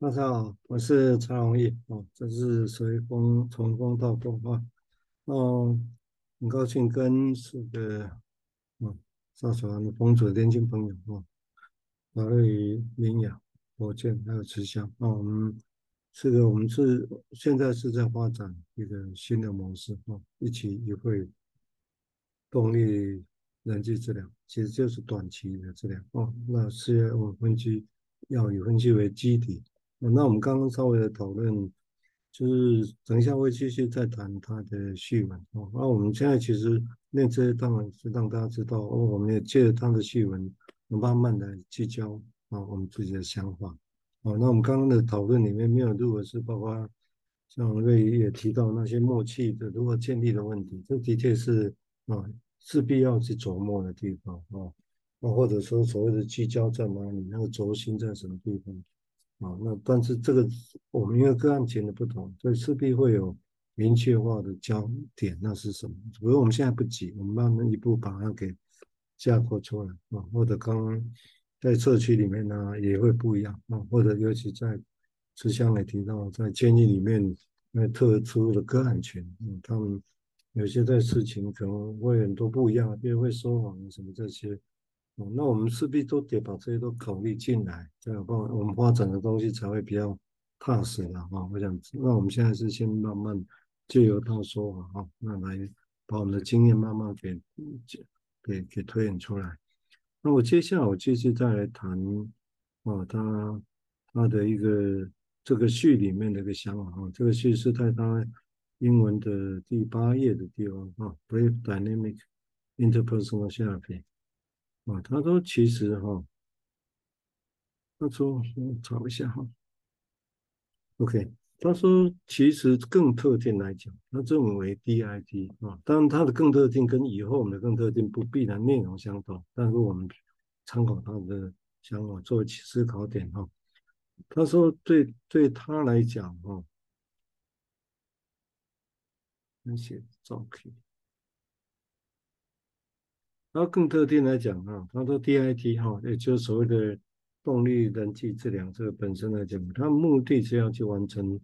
大家好，我是蔡荣义哦，这是随风从风到风啊，哦，很高兴跟这个嗯赵小兰的风组的年轻朋友啊，华瑞明雅、火箭还有慈祥啊，我们这个我们是现在是在发展一个新的模式啊，一起一会动力人际治疗，其实就是短期的治疗哦，那是我分析要以分析为基底。那我们刚刚稍微的讨论，就是等一下会继续再谈它的序文哦。那我们现在其实念这些当然是让大家知道，哦，我们也借着它的序文，慢慢的聚焦啊我们自己的想法。哦，那我们刚刚的讨论里面没有，如果是包括像瑞也提到那些默契的如何建立的问题，这的确是啊是必要去琢磨的地方啊。那或者说所谓的聚焦在哪里，那个轴心在什么地方？啊，那但是这个我们因为个案情的不同，所以势必会有明确化的焦点，那是什么？比如我们现在不急，我们慢慢一步把它给架构出来啊。或者刚在社区里面呢，也会不一样啊。或者尤其在慈祥也提到，在监狱里面那特殊的个案群，嗯，他们有些在事情可能会很多不一样，比如会说谎什么这些。那我们势必都得把这些都考虑进来，这样话我们发展的东西才会比较踏实了哈。我想，那我们现在是先慢慢借由他说法哈，那来把我们的经验慢慢给给给推演出来。那我接下来我继续再来谈啊，他他的一个这个序里面的一个想法哈，这个序是在他英文的第八页的地方啊，Brief Dynamic Interpersonal Therapy。啊，他说其实哈，他说我找一下哈，OK，他说其实更特定来讲，他认为 DIT 啊，当然他的更特定跟以后我们的更特定不必然内容相同，但是我们参考他的想法作为思考点哈。他说对对他来讲哈，那些照片。然后更特定来讲哈，他说 DIT 哈，也就是所谓的动力人际治疗这个本身来讲，它目的是要去完成，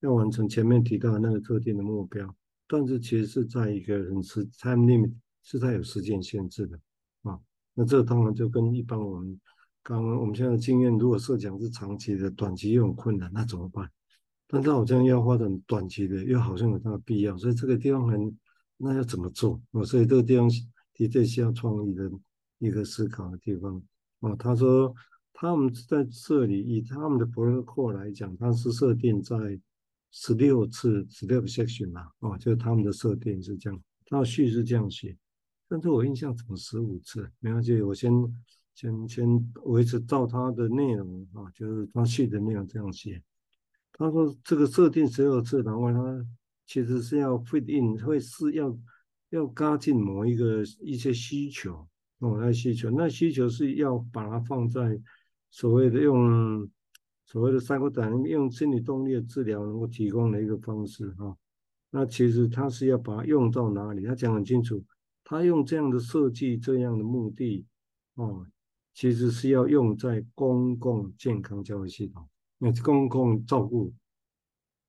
要完成前面提到的那个特定的目标，但是其实是在一个很时 time limit 是在有时间限制的啊。那这当然就跟一般我们刚刚我们现在经验，如果设讲是长期的，短期又很困难，那怎么办？但是好像要发展短期的，又好像有它的必要，所以这个地方很，那要怎么做？啊，所以这个地方。的确需要创意的一个思考的地方啊。他说他们在这里以他们的课程来讲，他是设定在十六次十六个 section 嘛，啊，就是他们的设定是这样。他序是这样写，但是我印象怎么十五次？没关系，我先先先维持照他的内容啊，就是他序的内容这样写。他说这个设定十六次，然后他其实是要 fit in，会是要。要加进某一个一些需求哦，那需求，那需求是要把它放在所谓的用所谓的三个点，用心理动力的治疗能够提供的一个方式哈。那其实他是要把它用到哪里？他讲很清楚，他用这样的设计这样的目的哦，其实是要用在公共健康教育系统，那公共照顾。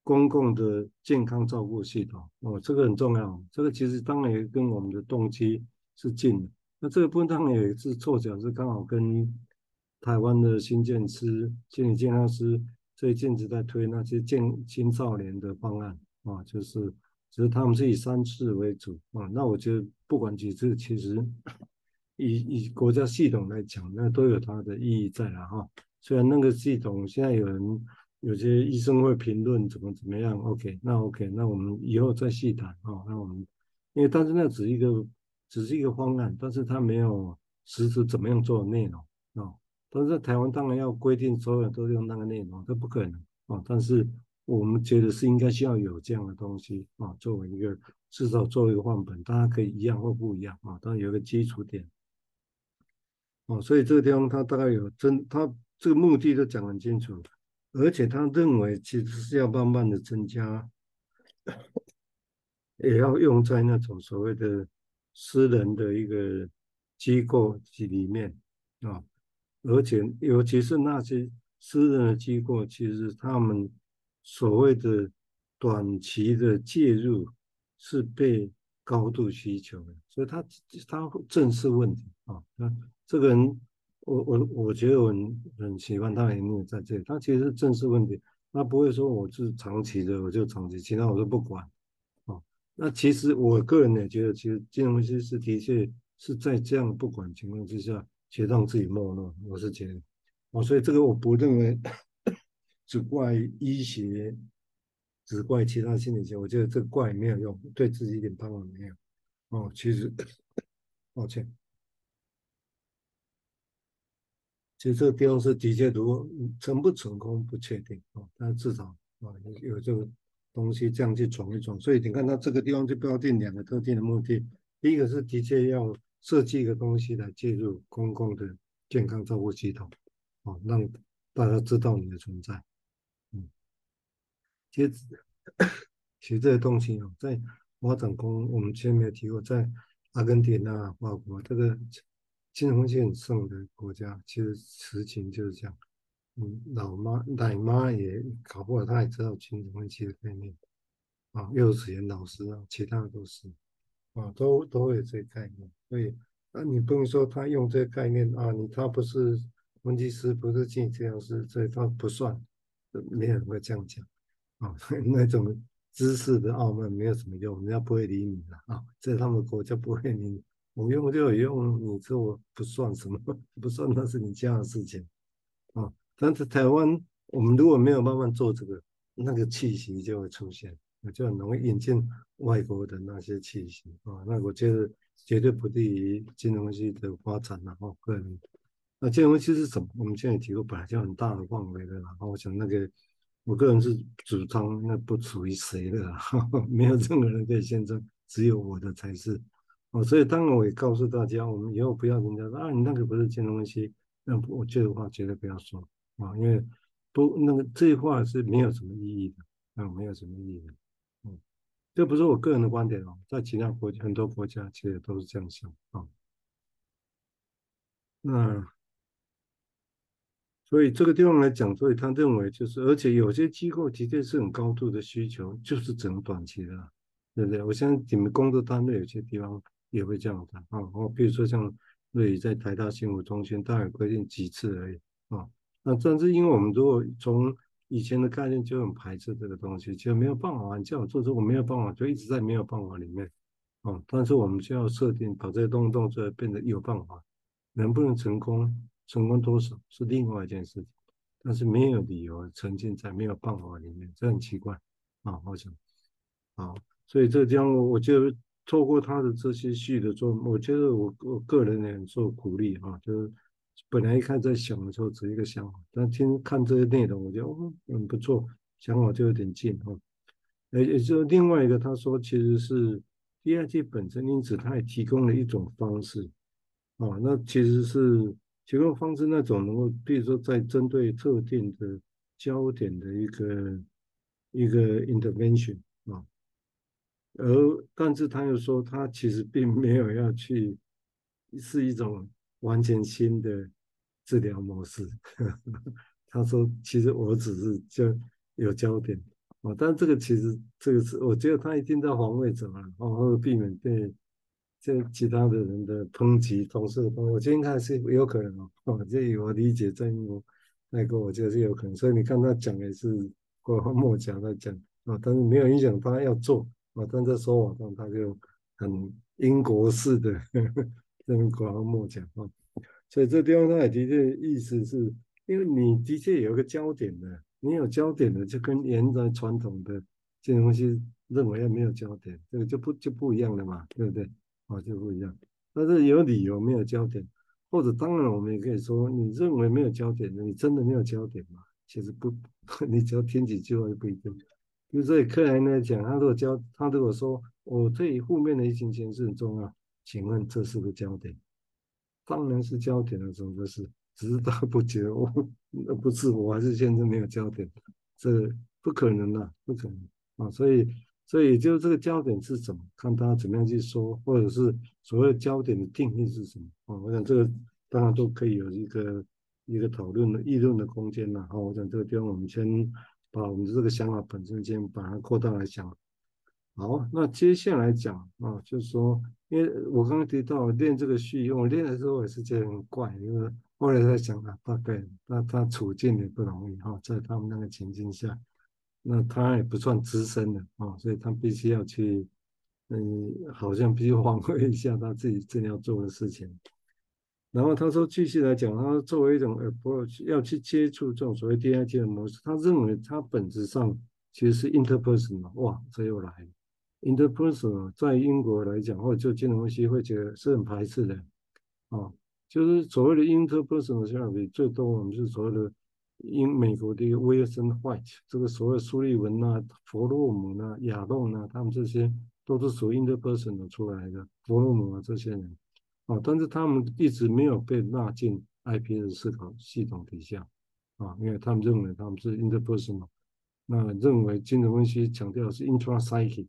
公共的健康照顾系统哦，这个很重要。这个其实当然也跟我们的动机是近的。那这个部分当然也是凑巧，是刚好跟台湾的心健师、心理健康师最近是在推那些健青少年的方案啊，就是只是他们是以三次为主啊。那我觉得不管几次，其实以以国家系统来讲，那都有它的意义在了哈。虽然那个系统现在有人。有些医生会评论怎么怎么样，OK，那 OK，那我们以后再细谈啊。那我们因为但是那只是一个只是一个方案，但是它没有实质怎么样做的内容啊。但是在台湾当然要规定所有人都用那个内容，这不可能啊。但是我们觉得是应该需要有这样的东西啊，作为一个至少作为一个范本，大家可以一样或不一样啊，当然有一个基础点啊。所以这个地方他大概有真，他这个目的都讲很清楚。而且他认为，其实是要慢慢的增加，也要用在那种所谓的私人的一个机构里面啊，而且尤其是那些私人的机构其实他们所谓的短期的介入是被高度需求的，所以他他正视问题啊。那这个人，我我我觉得我很很喜欢他，也没有在这里。他其实是正视问题，他不会说我是长期的，我就长期，其他我都不管啊。那其实我个人也觉得，其实金融分析师的确是在这样不管情况之下，其实让自己没落。我是觉得，哦，所以这个我不认为 只怪医学。只怪其他心理学，我觉得这怪没有用，对自己一点帮助没有。哦，其实，抱歉，其实这个地方是的确，如果成不成功不确定哦，但至少啊有有这个东西这样去闯一闯。所以你看，它这个地方就标定两个特定的目的，第一个是的确要设计一个东西来介入公共的健康照顾系统，哦，让大家知道你的存在。嗯其实，其实这些东西哦，在发展中，我们前面有提过，在阿根廷啊、法国这个金融分析很盛的国家，其实实情就是这样。嗯，老妈、奶妈也搞不好，她也知道金融分析的概念啊。幼稚园老师啊，其他的都是啊，都都有这个概念。所以，那你不能说他用这个概念啊，你他不是分析师，不是经济治疗师，所以他不算，没有人会这样讲。啊，那种知识的傲慢没有什么用，人家不会理你的啊，在他们国家不会理你，我用就有用，你这我不算什么，不算那是你家的事情啊。但是台湾，我们如果没有慢慢做这个，那个气息就会出现，就很容易引进外国的那些气息啊。那我觉得绝对不利于金融系的发展然后个人，那金融系是什么？我们现在提过，本来就很大的范围的，然后我想那个。我个人是主张，那不属于谁的，没有任何人可以见证，只有我的才是。所以当然我也告诉大家，我们以后不要人家说啊，你那个不是金融分析，那我这个话绝对不要说啊，因为不那个这话是没有什么意义的，啊，没有什么意义的。嗯，这不是我个人的观点哦，在其他国家很多国家其实都是这样想啊。那。所以这个地方来讲，所以他认为就是，而且有些机构的确是很高度的需求，就是只能短期的，对不对？我相信你们工作单位有些地方也会这样的啊。哦，比如说像瑞宇在台大幸福中心，大概规定几次而已啊。那但是因为我们如果从以前的概念就很排斥这个东西，就没有办法，你叫我做这，我没有办法，就一直在没有办法里面啊。但是我们就要设定，把这些动动出来，变得有办法，能不能成功？成功多少是另外一件事情，但是没有理由沉浸在没有办法里面，这很奇怪啊！我想啊，所以这个我我觉得透过他的这些戏的做，我觉得我我个人也受鼓励啊。就是本来一开始在想的时候只是一个想法，但听看这些内容，我觉得哦很不错，想法就有点近哈。也也就另外一个，他说其实是 DIT 本身，因此他也提供了一种方式啊，那其实是。提供方式那种能够，比如说在针对特定的焦点的一个一个 intervention，而但是他又说他其实并没有要去是一种完全新的治疗模式。他说其实我只是就有焦点啊，但这个其实这个是我觉得他一定在防卫者啊，或者避免被。这其他的人的抨击，同事的抨击，我今天看是有可能哦。这我理解在我那个，我觉得是有可能。所以你看他讲的是拐弯抹角在讲啊，但是没有影响他要做啊。但在说法上他就很英国式的这种拐弯抹角啊。所以这地方他也的确意思是，因为你的确有个焦点的，你有焦点的，就跟原来传统的这种东西认为要没有焦点，这个就不就不一样了嘛，对不对？啊，就不一样，但是有理由没有焦点，或者当然我们也可以说，你认为没有焦点的，你真的没有焦点吗？其实不，你只要听几句话就不一定。比如说以克莱来讲，他如果焦，他如果说我对负面的疫情形势很重要，请问这是不是焦点？当然是焦点了，怎么不是？只是他不觉得我，那不是，我还是现在没有焦点，这不可能的，不可能啊，所以。所以，就这个焦点是什么？看他怎么样去说，或者是所谓焦点的定义是什么？啊，我想这个当然都可以有一个一个讨论的议论的空间了。好，我想这个地方我们先把我们的这个想法本身先把它扩大来讲。好，那接下来讲啊，就是说，因为我刚刚提到练这个序，因为我练的时候也是觉得很怪，因为后来在想啊，大概那他处境也不容易哈，在他们那个情境下，那他也不算资深的啊，所以他必须要去。嗯，好像必须 发挥一下他自己正要做的事情。然后他说，继续来讲，他说作为一种 approach 要去接触这种所谓 DIT 的模式，他认为他本质上其实是 interpersonal。哇，这又来了 interpersonal，在英国来讲，或者就金融分析会觉得是很排斥的啊，就是所谓的 interpersonal 相比最多我们是所谓的英美国的 Wilson White，这个所谓苏利文呐、啊、弗洛姆呐、啊、亚栋呐，他们这些。都是属于 interpersonal 出来的，弗洛姆啊这些人，啊，但是他们一直没有被纳进 IP 的思考系统底下，啊，因为他们认为他们是 interpersonal，那认为精神分析强调是 intrapsychic，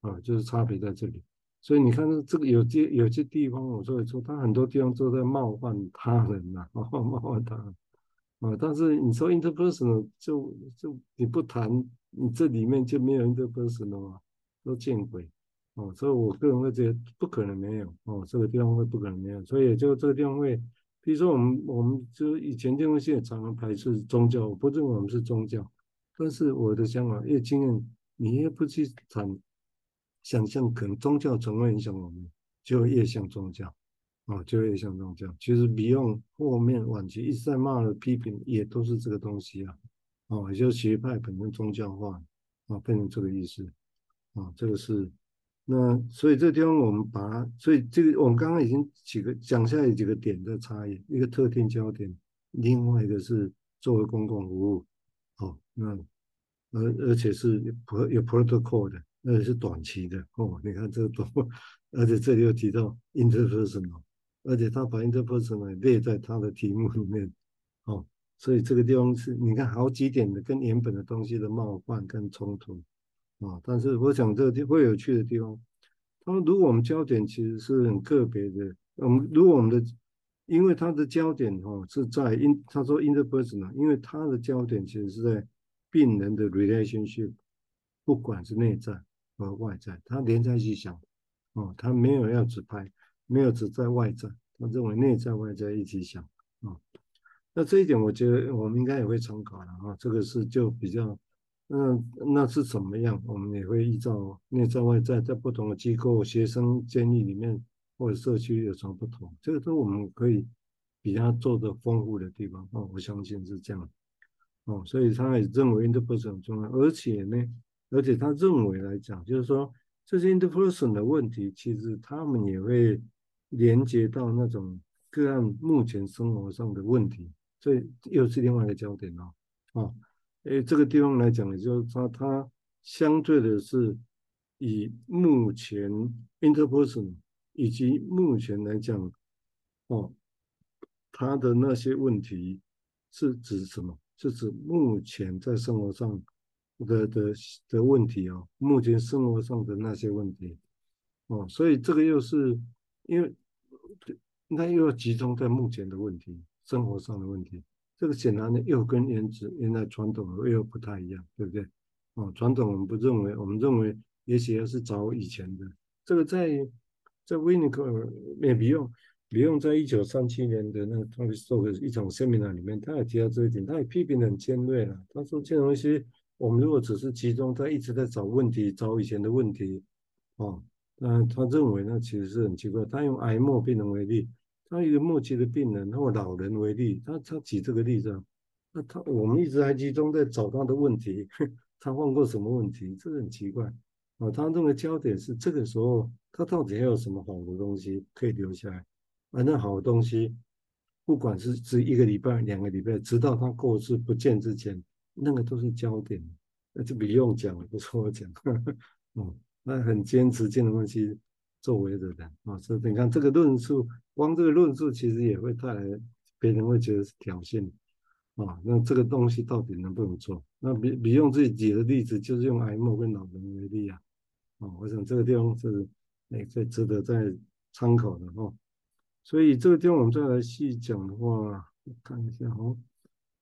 啊，就是差别在这里。所以你看这个有些有些地方，我所以说他很多地方都在冒犯他人呐、啊，冒犯他人，啊，但是你说 interpersonal 就就你不谈，你这里面就没有 interpersonal 啊。都见鬼哦，所以我个人会觉得不可能没有哦，这个地方会不可能没有，所以就这个地方会，比如说我们我们就以前这东西常常排斥宗教，我不认为我们是宗教，但是我的想法越经验，你越不去谈，想象可能宗教怎么影响我们，就越像宗教啊，就越像宗教。其实 Beyond 后面晚期一直在骂的批评也都是这个东西啊，哦，也就是学派本身宗教化啊，变成这个意思。啊，这个是，那所以这地方我们把它，所以这个我们刚刚已经几个讲下来几个点的差异，一个特定焦点，另外一个是作为公共服务，哦，那而而且是有有 protocol 的，而且是短期的，哦，你看这个多，而且这里又提到 interpersonal，而且他把 interpersonal 列在他的题目里面，哦，所以这个地方是你看好几点的跟原本的东西的冒犯跟冲突。啊，但是我想这个地会有趣的地方，他们如果我们焦点其实是很个别的，我们如果我们的，因为他的焦点哈是在 in，他说 in the person 呢因为他的焦点其实是在病人的 relationship，不管是内在和外在，他连在一起想，哦，他没有要只拍，没有只在外在，他认为内在外在一起想啊，那这一点我觉得我们应该也会参考的啊，这个是就比较。那那是怎么样？我们也会依照内在外在，在不同的机构、学生监狱里面或者社区有什么不同，这个都我们可以比他做的丰富的地方哦。我相信是这样哦，所以他也认为 interpersonal 很重要，而且呢，而且他认为来讲，就是说这些 interpersonal 的问题，其实他们也会连接到那种个案目前生活上的问题，这又是另外一个焦点哦，哦。诶，这个地方来讲，也就是说，它相对的是以目前 interperson 以及目前来讲，哦，他的那些问题是指什么？是指目前在生活上的的的问题哦，目前生活上的那些问题，哦，所以这个又是因为那又要集中在目前的问题，生活上的问题。这个显然呢，又跟原子原来传统又不太一样，对不对？哦，传统我们不认为，我们认为也许要是找以前的。这个在在维尼克尔也不用不用在一九三七年的那个他们做的一场 seminar 里面，他也提到这一点，他也批评得很尖锐了。他说这东西，我们如果只是集中在一直在找问题，找以前的问题，哦，那他认为那其实是很奇怪。他用癌末病人为例。他一个末期的病人或老人为例，他他举这个例子，那他我们一直还集中在找他的问题，他犯过什么问题？这个很奇怪啊。他认为焦点是这个时候，他到底还有什么好的东西可以留下来？而那好的东西，不管是是一个礼拜、两个礼拜，直到他过世不见之前，那个都是焦点。那就不用讲了，不是我讲。嗯，那很坚持这种东西。作为的人啊，所以你看这个论述，光这个论述其实也会带来别人会觉得是挑衅啊。那这个东西到底能不能做？那比比用自己举的例子，就是用癌末跟老人为例啊。啊，我想这个地方是诶，最值得再参考的哈。所以这个地方我们再来细讲的话，看一下哦。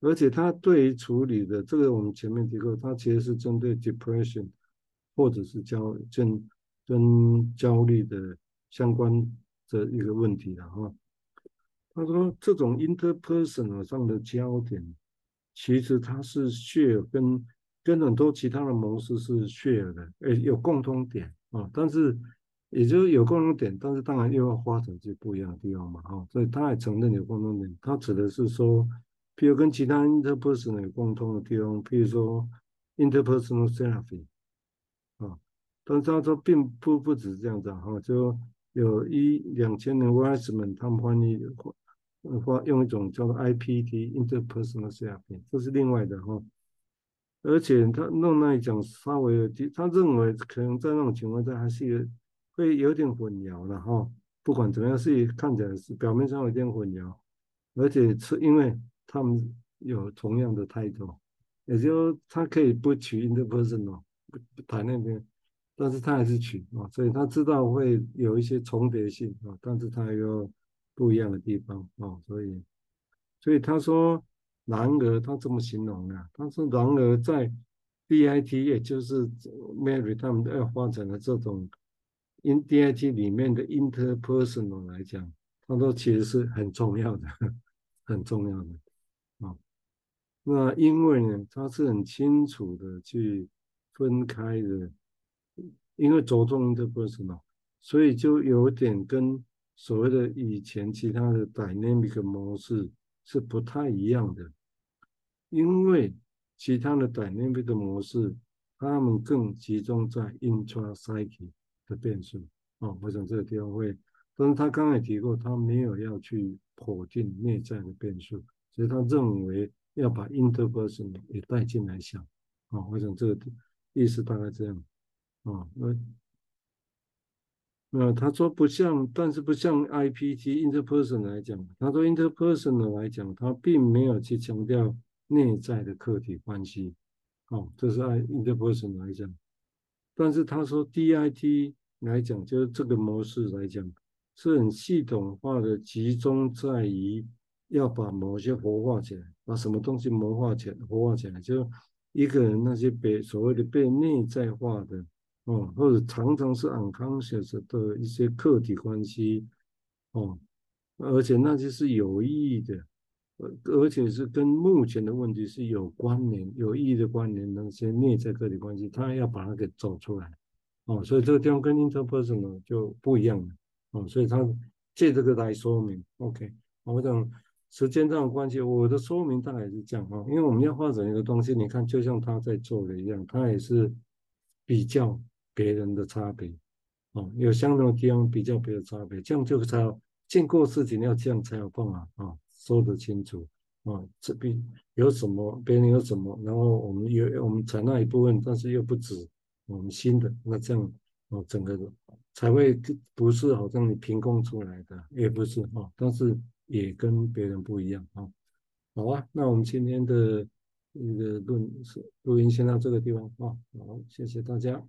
而且它对于处理的这个，我们前面提过，它其实是针对 depression 或者是焦跟跟焦虑的相关的一个问题了哈。他说这种 interpersonal 上的焦点，其实它是 share 跟跟很多其他的模式是 share 的，诶，有共通点啊，但是也就是有共同点，但是当然又要发展去不一样的地方嘛哈。所以他也承认有共同点，他指的是说。譬如跟其他 interpersonal 有共通的地方，譬如说 interpersonal therapy，但是他说并不不止这样子哈，就有一两千年 Wiseman 他们翻译或用一种叫做 IPT interpersonal therapy，这是另外的哈，而且他弄那一讲稍微有，他认为可能在那种情况下还是有会有点混淆的哈，不管怎么样是看起来是表面上有点混淆，而且是因为。他们有同样的态度，也就他可以不取 interpersonal 不不谈那边，但是他还是取啊，所以他知道会有一些重叠性啊，但是他有不一样的地方啊，所以所以他说，然而他这么形容啊，他说然而在 DIT 也就是 Mary 他们要发展的这种 in DIT 里面的 interpersonal 来讲，他说其实是很重要的，很重要的。啊，那因为呢，他是很清楚的去分开的，因为着重的不是嘛，所以就有点跟所谓的以前其他的 dynamic 模式是不太一样的，因为其他的 dynamic 模式，他们更集中在 intrapsychic 的变数。啊，我想这个地方会，但是他刚才提过，他没有要去否定内在的变数。所以他认为要把 interpersonal 也带进来想，啊，我想这个意思大概这样，啊，那那他说不像，但是不像 IPT interpersonal 来讲，他说 interpersonal 来讲，他并没有去强调内在的客体关系，哦，这是按 interperson 来讲，但是他说 DIT 来讲，就是这个模式来讲，是很系统化的，集中在于。要把某些活化起来，把什么东西模化起来、活化起来，就一个人那些被所谓的被内在化的，哦，或者常常是 unconscious 的一些客体关系，哦，而且那些是有意义的，而而且是跟目前的问题是有关联、有意义的关联，那些内在客体关系，他要把它给走出来，哦，所以这个地方跟 interpersonal 就不一样了，哦，所以他借这个来说明，OK，我想。时间上的关系，我的说明大概是这样哈，因为我们要发展一个东西，你看就像他在做的一样，他也是比较别人的差别，哦，有相同的地方比较别的差别，这样就才有见过事情要这样才有办法啊，说得清楚啊，这边有什么别人有什么，然后我们有我们采纳一部分，但是又不止我们新的，那这样哦，整个的才会不是好像你凭空出来的，也不是哦，但是。也跟别人不一样啊，好啊，那我们今天的那个录录音先到这个地方啊，好，谢谢大家。